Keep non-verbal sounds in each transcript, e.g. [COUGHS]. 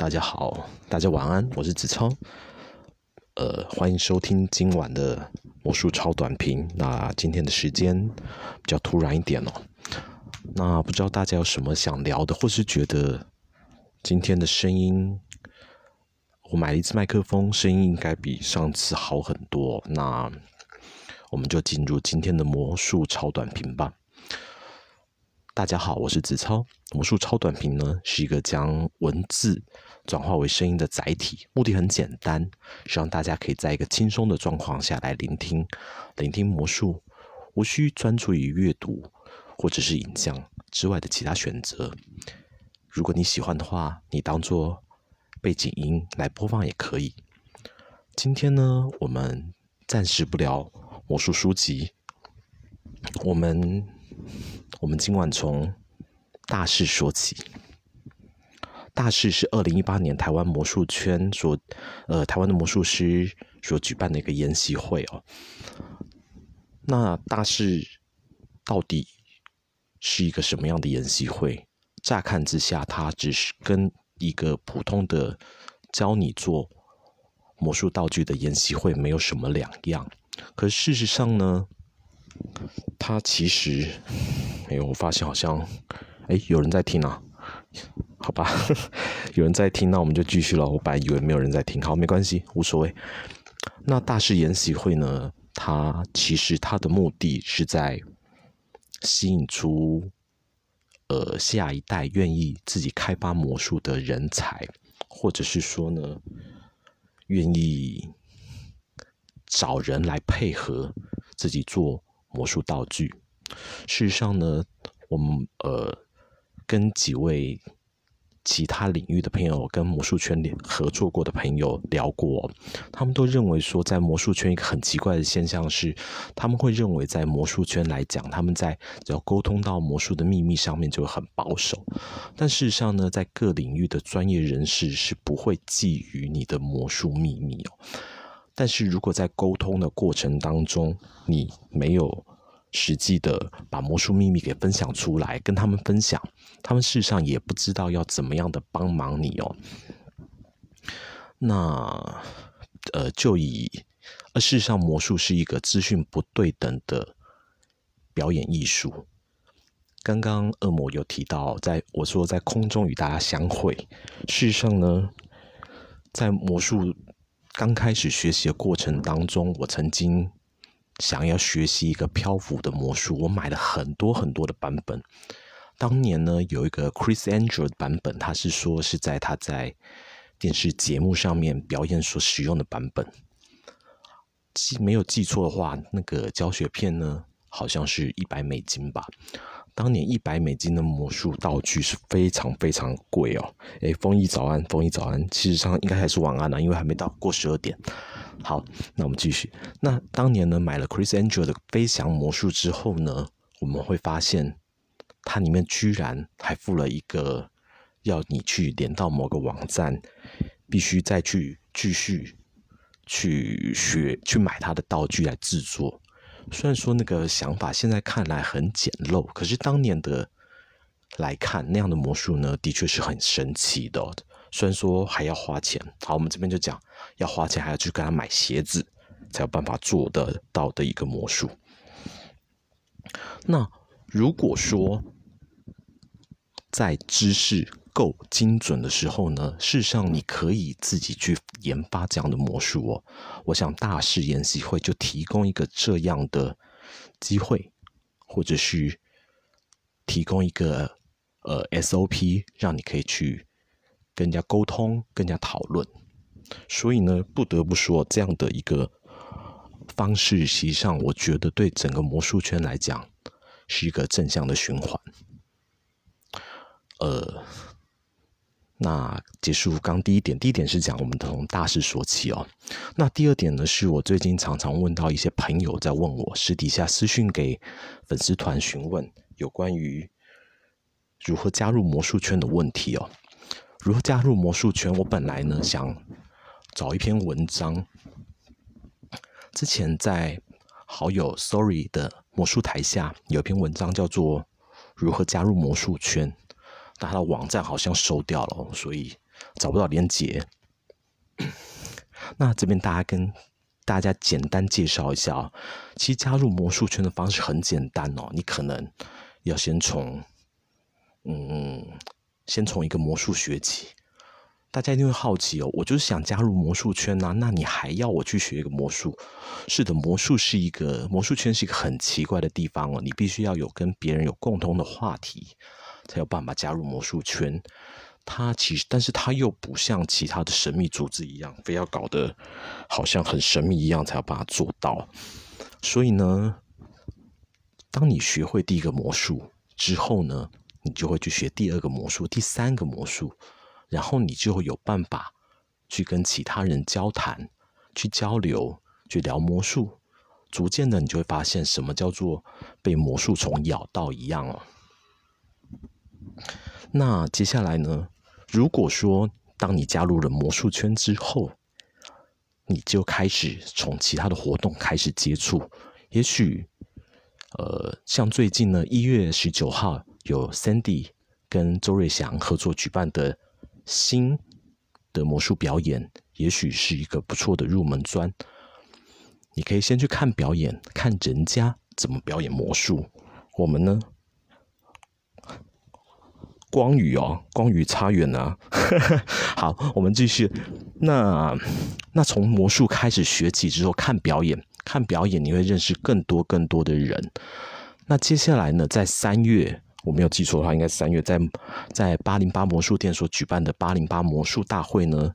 大家好，大家晚安，我是子超。呃，欢迎收听今晚的魔术超短评。那今天的时间比较突然一点哦。那不知道大家有什么想聊的，或是觉得今天的声音，我买了一支麦克风，声音应该比上次好很多。那我们就进入今天的魔术超短评吧。大家好，我是子超。魔术超短评呢，是一个将文字转化为声音的载体，目的很简单，希望大家可以在一个轻松的状况下来聆听，聆听魔术，无需专注于阅读或者是影像之外的其他选择。如果你喜欢的话，你当做背景音来播放也可以。今天呢，我们暂时不聊魔术书籍，我们。我们今晚从大事说起。大事是二零一八年台湾魔术圈所，呃，台湾的魔术师所举办的一个研习会哦。那大事到底是一个什么样的研习会？乍看之下，它只是跟一个普通的教你做魔术道具的研习会没有什么两样。可是事实上呢，他其实。哎，我发现好像，哎，有人在听啊，好吧，[LAUGHS] 有人在听，那我们就继续了。我本来以为没有人在听，好，没关系，无所谓。那大师研习会呢？它其实它的目的是在吸引出呃下一代愿意自己开发魔术的人才，或者是说呢，愿意找人来配合自己做魔术道具。事实上呢，我们呃跟几位其他领域的朋友，跟魔术圈合作过的朋友聊过，他们都认为说，在魔术圈一个很奇怪的现象是，他们会认为在魔术圈来讲，他们在只要沟通到魔术的秘密上面就很保守。但事实上呢，在各领域的专业人士是不会觊觎你的魔术秘密哦。但是如果在沟通的过程当中，你没有实际的把魔术秘密给分享出来，跟他们分享，他们事实上也不知道要怎么样的帮忙你哦。那呃，就以，呃事实上魔术是一个资讯不对等的表演艺术。刚刚恶魔有提到，在我说在空中与大家相会，事实上呢，在魔术刚开始学习的过程当中，我曾经。想要学习一个漂浮的魔术，我买了很多很多的版本。当年呢，有一个 Chris Angel 的版本，他是说是在他在电视节目上面表演所使用的版本。记没有记错的话，那个教学片呢，好像是一百美金吧。当年一百美金的魔术道具是非常非常贵哦。诶，风衣早安，风衣早安。其实上应该还是晚安了，因为还没到过十二点。好，那我们继续。那当年呢，买了 Chris Angel 的飞翔魔术之后呢，我们会发现它里面居然还附了一个要你去连到某个网站，必须再去继续去学去买它的道具来制作。虽然说那个想法现在看来很简陋，可是当年的来看，那样的魔术呢，的确是很神奇的。虽然说还要花钱，好，我们这边就讲要花钱，还要去跟他买鞋子，才有办法做得到的一个魔术。那如果说在知识够精准的时候呢，事实上你可以自己去研发这样的魔术哦。我想大势研习会就提供一个这样的机会，或者是提供一个呃 SOP，让你可以去跟人家沟通、跟人家讨论。所以呢，不得不说这样的一个方式，实际上我觉得对整个魔术圈来讲是一个正向的循环。呃。那结束刚第一点，第一点是讲我们从大势说起哦。那第二点呢，是我最近常常问到一些朋友在问我，私底下私讯给粉丝团询问有关于如何加入魔术圈的问题哦。如何加入魔术圈？我本来呢想找一篇文章，之前在好友 Sorry 的魔术台下有篇文章叫做《如何加入魔术圈》。但他的网站好像收掉了，所以找不到连接。[COUGHS] 那这边大家跟大家简单介绍一下哦，其实加入魔术圈的方式很简单哦，你可能要先从，嗯，先从一个魔术学起。大家一定会好奇哦，我就是想加入魔术圈呐，那你还要我去学一个魔术？是的，魔术是一个魔术圈是一个很奇怪的地方哦，你必须要有跟别人有共同的话题，才有办法加入魔术圈。他其实，但是他又不像其他的神秘组织一样，非要搞得好像很神秘一样才要把它做到。所以呢，当你学会第一个魔术之后呢，你就会去学第二个魔术、第三个魔术。然后你就会有办法去跟其他人交谈、去交流、去聊魔术。逐渐的，你就会发现什么叫做被魔术虫咬到一样哦。那接下来呢？如果说当你加入了魔术圈之后，你就开始从其他的活动开始接触。也许，呃，像最近呢，一月十九号有 Sandy 跟周瑞祥合作举办的。新的魔术表演，也许是一个不错的入门砖。你可以先去看表演，看人家怎么表演魔术。我们呢，光宇哦，光宇差远了。[LAUGHS] 好，我们继续。那那从魔术开始学起之后，看表演，看表演，你会认识更多更多的人。那接下来呢，在三月。我没有记错的话，应该是三月在在八零八魔术店所举办的八零八魔术大会呢，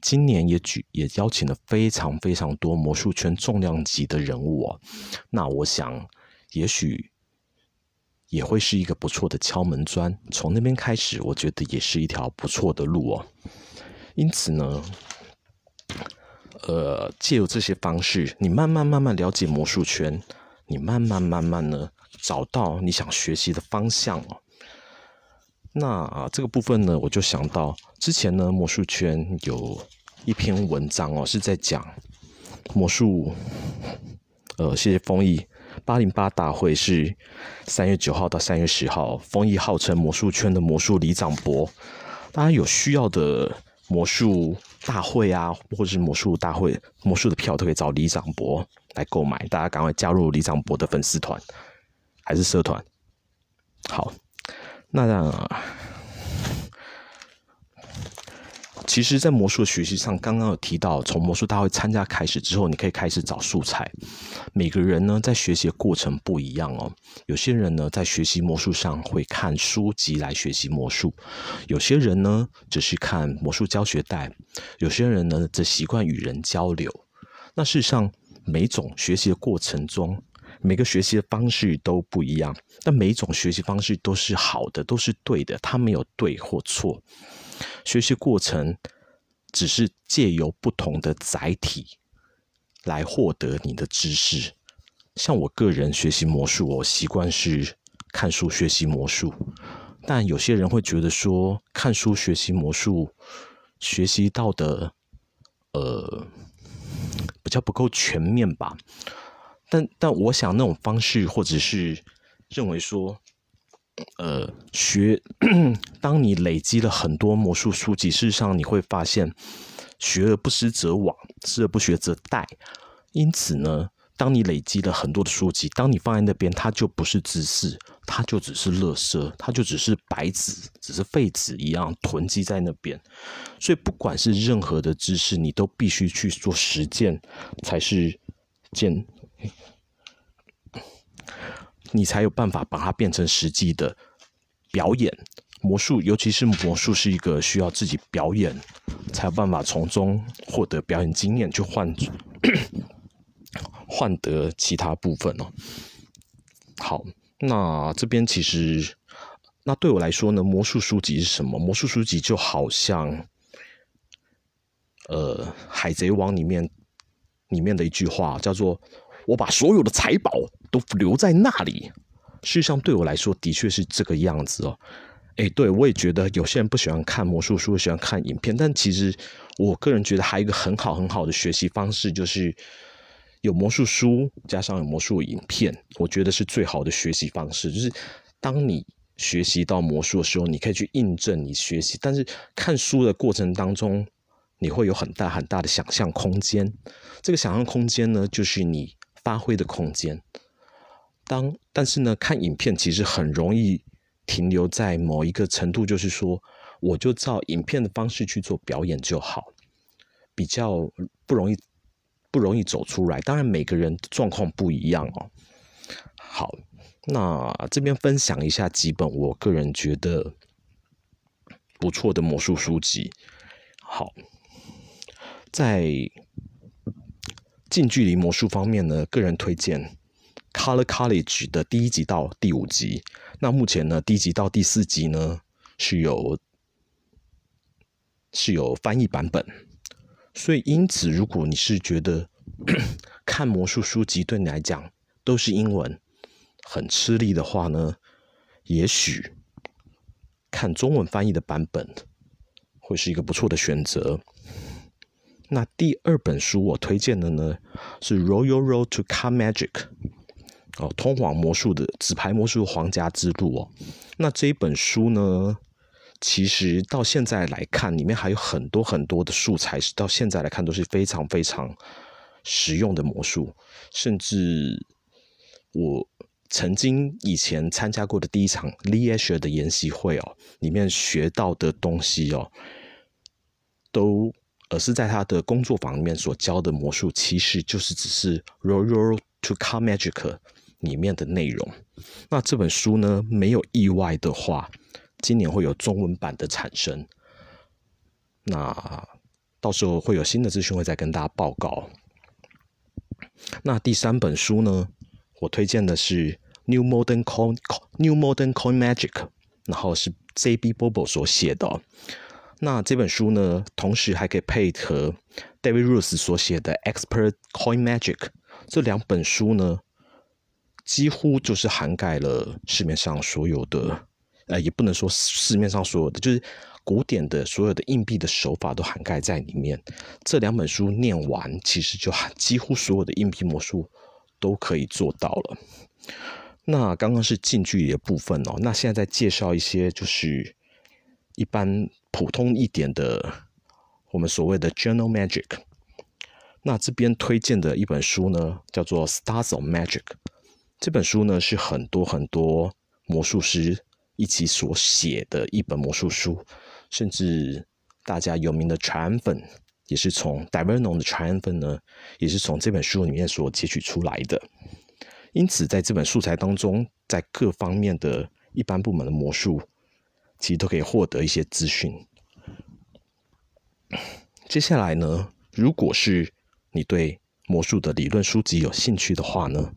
今年也举也邀请了非常非常多魔术圈重量级的人物哦。那我想，也许也会是一个不错的敲门砖。从那边开始，我觉得也是一条不错的路哦。因此呢，呃，借由这些方式，你慢慢慢慢了解魔术圈，你慢慢慢慢呢。找到你想学习的方向哦。那啊，这个部分呢，我就想到之前呢，魔术圈有一篇文章哦，是在讲魔术。呃，谢谢丰毅，八零八大会是三月九号到三月十号，丰毅号称魔术圈的魔术李长博，大家有需要的魔术大会啊，或者是魔术大会魔术的票，都可以找李长博来购买。大家赶快加入李长博的粉丝团。还是社团，好，那其实，在魔术的学习上，刚刚有提到，从魔术大会参加开始之后，你可以开始找素材。每个人呢，在学习的过程不一样哦。有些人呢，在学习魔术上会看书籍来学习魔术；有些人呢，只是看魔术教学带；有些人呢，则习惯与人交流。那事实上，每种学习的过程中，每个学习的方式都不一样，但每一种学习方式都是好的，都是对的，它没有对或错。学习过程只是借由不同的载体来获得你的知识。像我个人学习魔术，我习惯是看书学习魔术，但有些人会觉得说，看书学习魔术学习到的呃比较不够全面吧。但但我想那种方式，或者是认为说，呃，学，[CLEARS THROAT] 当你累积了很多魔术书籍，事实上你会发现，学而不思则罔，思而不学则殆。因此呢，当你累积了很多的书籍，当你放在那边，它就不是知识，它就只是垃圾，它就只是白纸，只是废纸一样囤积在那边。所以，不管是任何的知识，你都必须去做实践，才是见。你才有办法把它变成实际的表演魔术，尤其是魔术是一个需要自己表演，才有办法从中获得表演经验，去换 [COUGHS] 换得其他部分哦。好，那这边其实，那对我来说呢，魔术书籍是什么？魔术书籍就好像，呃，《海贼王》里面里面的一句话叫做。我把所有的财宝都留在那里。事实上，对我来说，的确是这个样子哦。诶，对，我也觉得有些人不喜欢看魔术书，喜欢看影片。但其实，我个人觉得还有一个很好很好的学习方式，就是有魔术书加上有魔术影片，我觉得是最好的学习方式。就是当你学习到魔术的时候，你可以去印证你学习。但是看书的过程当中，你会有很大很大的想象空间。这个想象空间呢，就是你发挥的空间。当但是呢，看影片其实很容易停留在某一个程度，就是说，我就照影片的方式去做表演就好，比较不容易不容易走出来。当然，每个人状况不一样哦。好。那这边分享一下几本我个人觉得不错的魔术书籍。好，在近距离魔术方面呢，个人推荐《Color College》的第一集到第五集。那目前呢，第一集到第四集呢是有是有翻译版本，所以因此，如果你是觉得 [COUGHS] 看魔术书籍对你来讲都是英文，很吃力的话呢，也许看中文翻译的版本会是一个不错的选择。那第二本书我推荐的呢是《Royal Road to Car Magic》哦，通往魔术的纸牌魔术皇家之路哦。那这一本书呢，其实到现在来看，里面还有很多很多的素材，是到现在来看都是非常非常实用的魔术，甚至我。曾经以前参加过的第一场 Lee Asher 的研习会哦，里面学到的东西哦，都而是在他的工作坊里面所教的魔术，其实就是只是 Royal to Car Magic 里面的内容。那这本书呢，没有意外的话，今年会有中文版的产生。那到时候会有新的资讯会再跟大家报告。那第三本书呢，我推荐的是。New Modern Coin, New Modern Coin Magic，然后是 J.B. Bobo 所写的。那这本书呢，同时还可以配合 David Rose 所写的 Expert Coin Magic。这两本书呢，几乎就是涵盖了市面上所有的，呃，也不能说市面上所有的，就是古典的所有的硬币的手法都涵盖在里面。这两本书念完，其实就几乎所有的硬币魔术都可以做到了。那刚刚是近距离的部分哦，那现在再介绍一些就是一般普通一点的，我们所谓的 General Magic。那这边推荐的一本书呢，叫做《Stars of Magic》。这本书呢是很多很多魔术师一起所写的一本魔术书，甚至大家有名的 Triumphant 也是从 Divernon 的 triumph 呢，也是从这本书里面所截取出来的。因此，在这本素材当中，在各方面的一般部门的魔术，其实都可以获得一些资讯。[CLEARS THROAT] 接下来呢，如果是你对魔术的理论书籍有兴趣的话呢，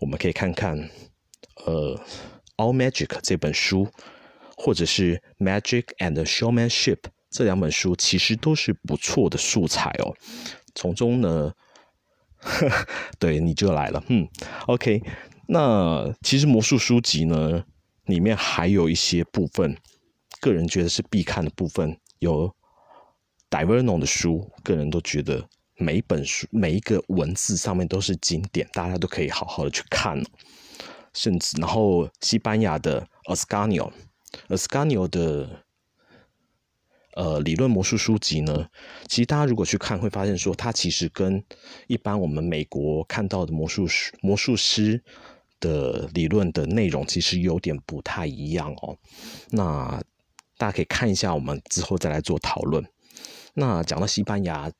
我们可以看看呃《All Magic》这本书，或者是《Magic and Showmanship》这两本书，其实都是不错的素材哦。从中呢。[LAUGHS] 对，你就来了，嗯，OK。那其实魔术书籍呢，里面还有一些部分，个人觉得是必看的部分。有 Divernon 的书，个人都觉得每一本书每一个文字上面都是经典，大家都可以好好的去看。甚至，然后西班牙的 Ascanio，Ascanio 的。呃，理论魔术书籍呢，其实大家如果去看，会发现说，它其实跟一般我们美国看到的魔术师、魔术师的理论的内容，其实有点不太一样哦。那大家可以看一下，我们之后再来做讨论。那讲到西班牙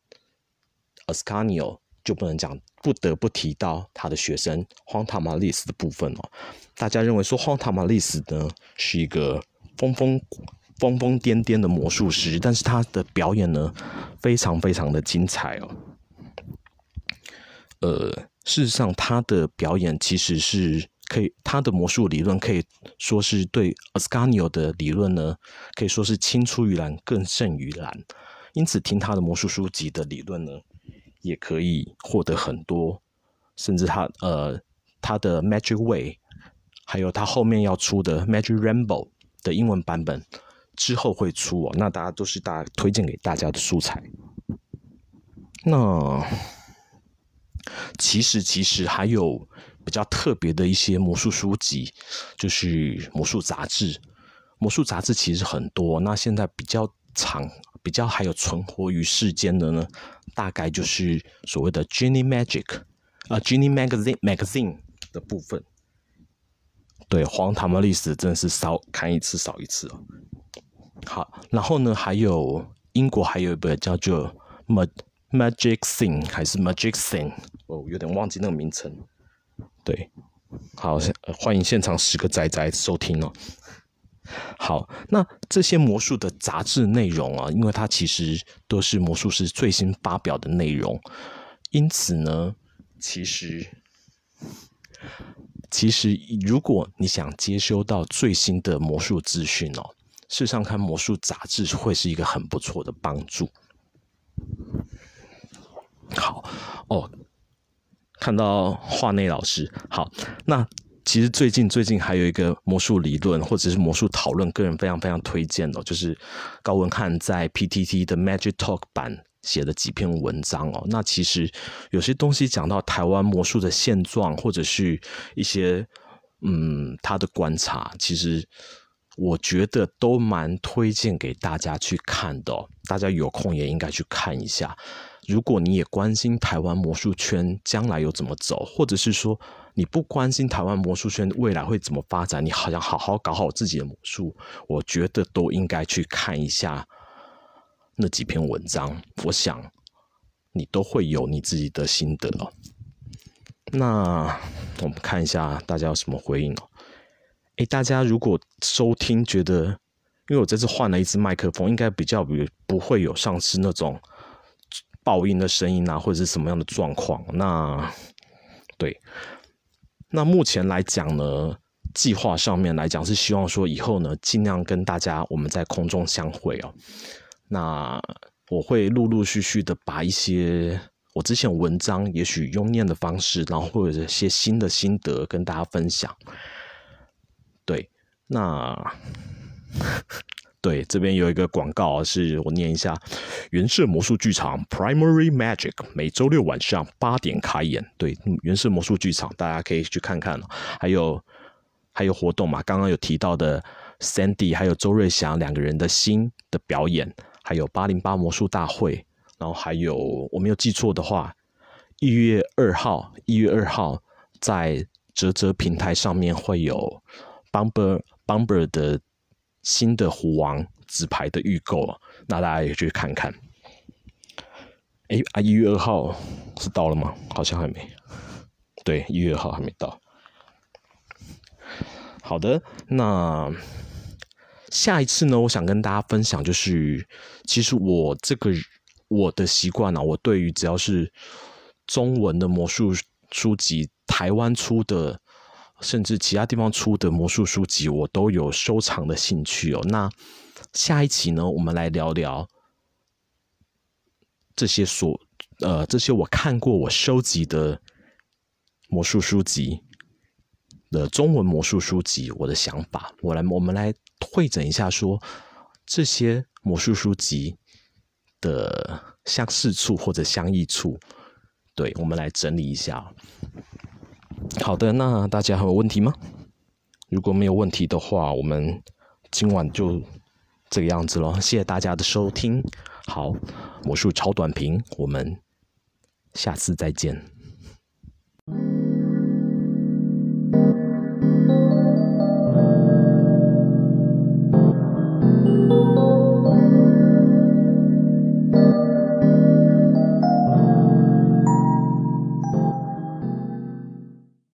，Ascanio 就不能讲，不得不提到他的学生荒塔马利斯的部分哦。大家认为说，荒塔马利斯呢是一个疯疯。疯疯癫癫的魔术师，但是他的表演呢，非常非常的精彩哦。呃，事实上，他的表演其实是可以，他的魔术理论可以说是对 Ascanio 的理论呢，可以说是青出于蓝更胜于蓝。因此，听他的魔术书籍的理论呢，也可以获得很多，甚至他呃他的 Magic Way，还有他后面要出的 Magic Rainbow 的英文版本。之后会出哦，那大家都是大推荐给大家的素材。那其实其实还有比较特别的一些魔术书籍，就是魔术杂志。魔术杂志其实很多，那现在比较长、比较还有存活于世间的呢，大概就是所谓的 Genie Magic 啊、Genie Magazine Magazine 的部分。对，荒唐的历史真的是少看一次少一次哦。好，然后呢，还有英国还有一本叫做 Mag Magic Thing 还是 Magic Thing，哦，有点忘记那个名称。对，好，欢迎现场十个仔仔收听哦。好，那这些魔术的杂志内容啊，因为它其实都是魔术师最新发表的内容，因此呢，其实。其实，如果你想接收到最新的魔术资讯哦，事实上看魔术杂志会是一个很不错的帮助。好哦，看到画内老师，好，那其实最近最近还有一个魔术理论或者是魔术讨论，个人非常非常推荐哦，就是高文汉在 PTT 的 Magic Talk 版。写了几篇文章哦，那其实有些东西讲到台湾魔术的现状，或者是一些嗯他的观察，其实我觉得都蛮推荐给大家去看的。大家有空也应该去看一下。如果你也关心台湾魔术圈将来有怎么走，或者是说你不关心台湾魔术圈未来会怎么发展，你好想好好搞好自己的魔术，我觉得都应该去看一下。那几篇文章，我想你都会有你自己的心得。那我们看一下大家有什么回应哦。诶，大家如果收听觉得，因为我这次换了一支麦克风，应该比较比不会有上次那种爆音的声音啊，或者是什么样的状况。那对，那目前来讲呢，计划上面来讲是希望说以后呢，尽量跟大家我们在空中相会哦。那我会陆陆续续的把一些我之前文章，也许用念的方式，然后或者一些新的心得跟大家分享。对，那对这边有一个广告，是我念一下：原色魔术剧场 Primary Magic 每周六晚上八点开演。对，原色魔术剧场大家可以去看看。还有还有活动嘛？刚刚有提到的 Sandy 还有周瑞祥两个人的新的表演。还有八零八魔术大会，然后还有我没有记错的话，一月二号，一月二号在泽泽平台上面会有 Bumper Bumper 的新的虎王纸牌的预购，那大家也去看看。哎啊，一月二号是到了吗？好像还没。对，一月二号还没到。好的，那。下一次呢，我想跟大家分享，就是其实我这个我的习惯啊，我对于只要是中文的魔术书籍，台湾出的，甚至其他地方出的魔术书籍，我都有收藏的兴趣哦。那下一期呢，我们来聊聊这些所呃这些我看过我收集的魔术书籍的中文魔术书籍，我的想法，我来我们来。会诊一下，说这些魔术书籍的相似处或者相异处，对，我们来整理一下。好的，那大家还有问题吗？如果没有问题的话，我们今晚就这个样子了。谢谢大家的收听。好，魔术超短评，我们下次再见。